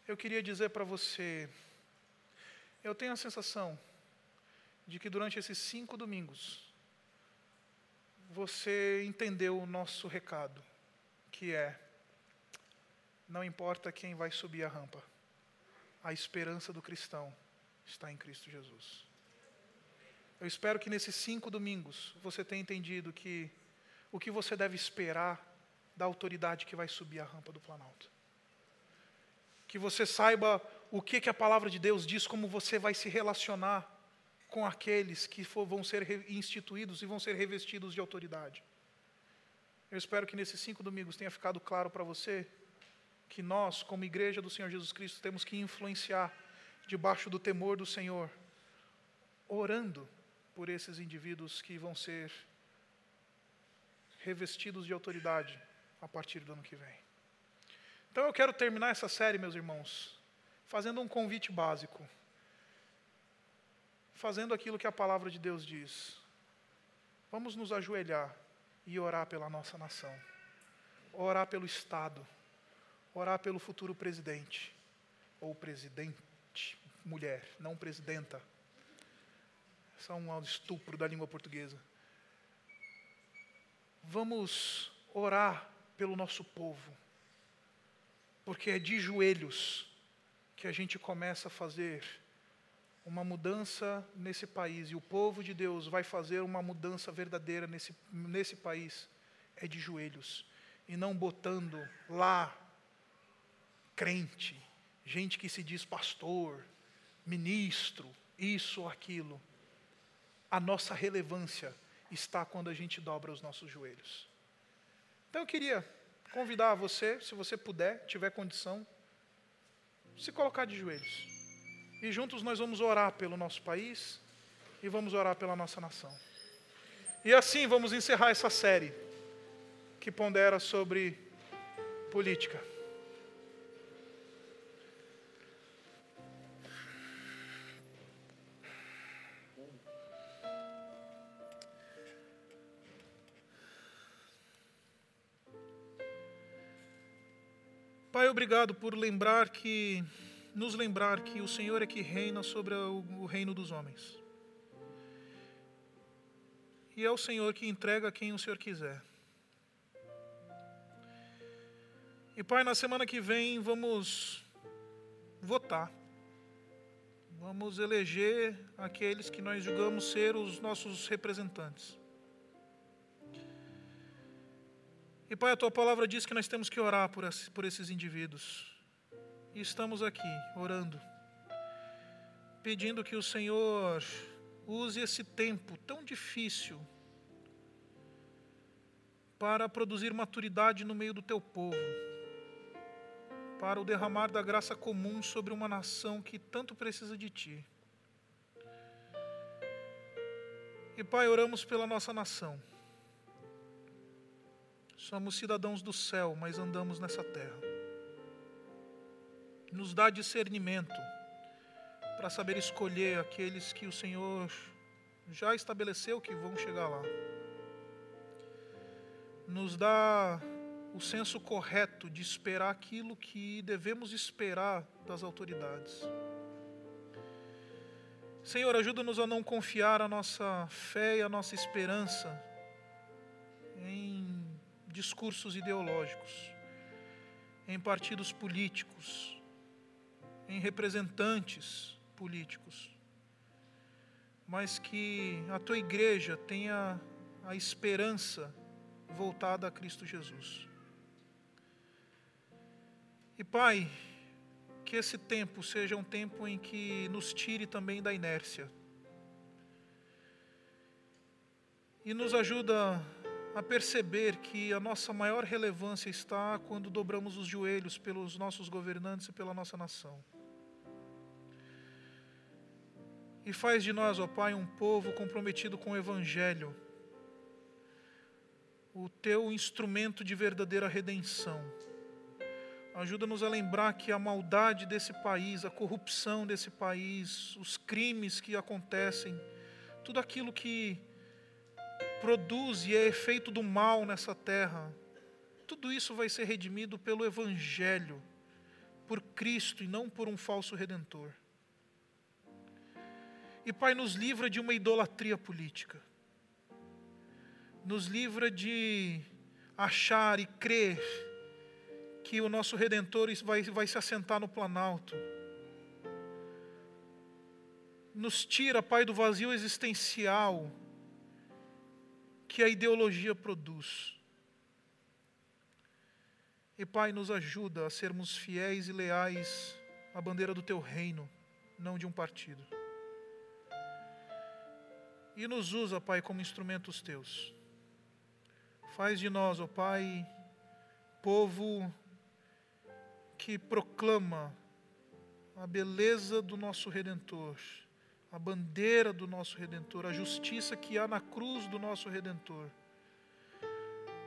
Eu queria dizer para você, eu tenho a sensação de que durante esses cinco domingos você entendeu o nosso recado, que é não importa quem vai subir a rampa, a esperança do cristão está em Cristo Jesus. Eu espero que nesses cinco domingos você tenha entendido que o que você deve esperar da autoridade que vai subir a rampa do Planalto. Que você saiba o que, que a palavra de Deus diz, como você vai se relacionar com aqueles que for, vão ser instituídos e vão ser revestidos de autoridade. Eu espero que nesses cinco domingos tenha ficado claro para você que nós, como igreja do Senhor Jesus Cristo, temos que influenciar debaixo do temor do Senhor, orando por esses indivíduos que vão ser revestidos de autoridade a partir do ano que vem. Então eu quero terminar essa série, meus irmãos, fazendo um convite básico. Fazendo aquilo que a palavra de Deus diz. Vamos nos ajoelhar e orar pela nossa nação. Orar pelo Estado orar pelo futuro presidente, ou presidente, mulher, não presidenta. Só um estupro da língua portuguesa. Vamos orar pelo nosso povo, porque é de joelhos que a gente começa a fazer uma mudança nesse país, e o povo de Deus vai fazer uma mudança verdadeira nesse, nesse país, é de joelhos, e não botando lá crente, gente que se diz pastor, ministro, isso ou aquilo. A nossa relevância está quando a gente dobra os nossos joelhos. Então eu queria convidar você, se você puder, tiver condição, se colocar de joelhos. E juntos nós vamos orar pelo nosso país e vamos orar pela nossa nação. E assim vamos encerrar essa série que pondera sobre política. Obrigado por lembrar que nos lembrar que o Senhor é que reina sobre o reino dos homens. E é o Senhor que entrega quem o Senhor quiser. E Pai, na semana que vem vamos votar. Vamos eleger aqueles que nós julgamos ser os nossos representantes. E Pai, a tua palavra diz que nós temos que orar por, esses indivíduos. E estamos aqui orando, pedindo que o Senhor use esse tempo tão difícil para produzir maturidade no meio do teu povo, para o derramar da graça comum sobre uma nação que tanto precisa de ti. E Pai, oramos pela nossa nação. Somos cidadãos do céu, mas andamos nessa terra nos dá discernimento para saber escolher aqueles que o Senhor já estabeleceu que vão chegar lá. Nos dá o senso correto de esperar aquilo que devemos esperar das autoridades. Senhor, ajuda-nos a não confiar a nossa fé e a nossa esperança em discursos ideológicos, em partidos políticos, em representantes políticos, mas que a tua igreja tenha a esperança voltada a Cristo Jesus. E Pai, que esse tempo seja um tempo em que nos tire também da inércia. E nos ajuda a perceber que a nossa maior relevância está quando dobramos os joelhos pelos nossos governantes e pela nossa nação. E faz de nós, ó Pai, um povo comprometido com o Evangelho, o teu instrumento de verdadeira redenção. Ajuda-nos a lembrar que a maldade desse país, a corrupção desse país, os crimes que acontecem, tudo aquilo que produz e é efeito do mal nessa terra, tudo isso vai ser redimido pelo Evangelho, por Cristo e não por um falso redentor. E, Pai, nos livra de uma idolatria política. Nos livra de achar e crer que o nosso Redentor vai, vai se assentar no planalto. Nos tira, Pai, do vazio existencial que a ideologia produz. E, Pai, nos ajuda a sermos fiéis e leais à bandeira do Teu reino, não de um partido. E nos usa, Pai, como instrumentos teus. Faz de nós, ó Pai, povo que proclama a beleza do nosso Redentor, a bandeira do nosso Redentor, a justiça que há na cruz do nosso Redentor,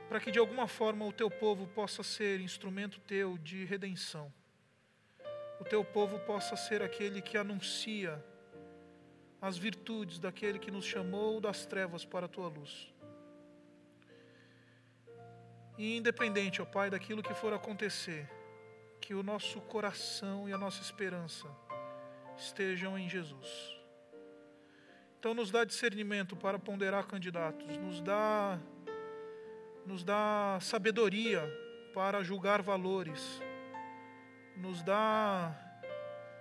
para que de alguma forma o teu povo possa ser instrumento teu de redenção, o teu povo possa ser aquele que anuncia as virtudes daquele que nos chamou das trevas para a tua luz. E independente, ó Pai, daquilo que for acontecer, que o nosso coração e a nossa esperança estejam em Jesus. Então, nos dá discernimento para ponderar candidatos, nos dá, nos dá sabedoria para julgar valores, nos dá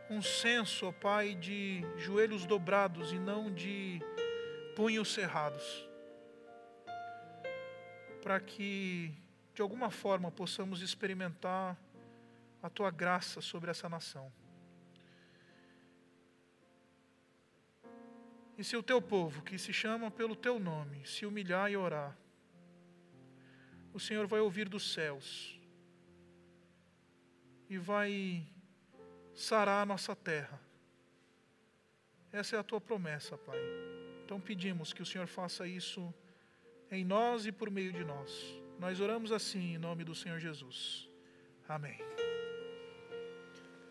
um senso, ó Pai, de joelhos dobrados e não de punhos cerrados, para que de alguma forma possamos experimentar a tua graça sobre essa nação. E se o teu povo, que se chama pelo teu nome, se humilhar e orar, o Senhor vai ouvir dos céus e vai sarar a nossa terra. Essa é a tua promessa, Pai. Então pedimos que o Senhor faça isso em nós e por meio de nós. Nós oramos assim em nome do Senhor Jesus. Amém.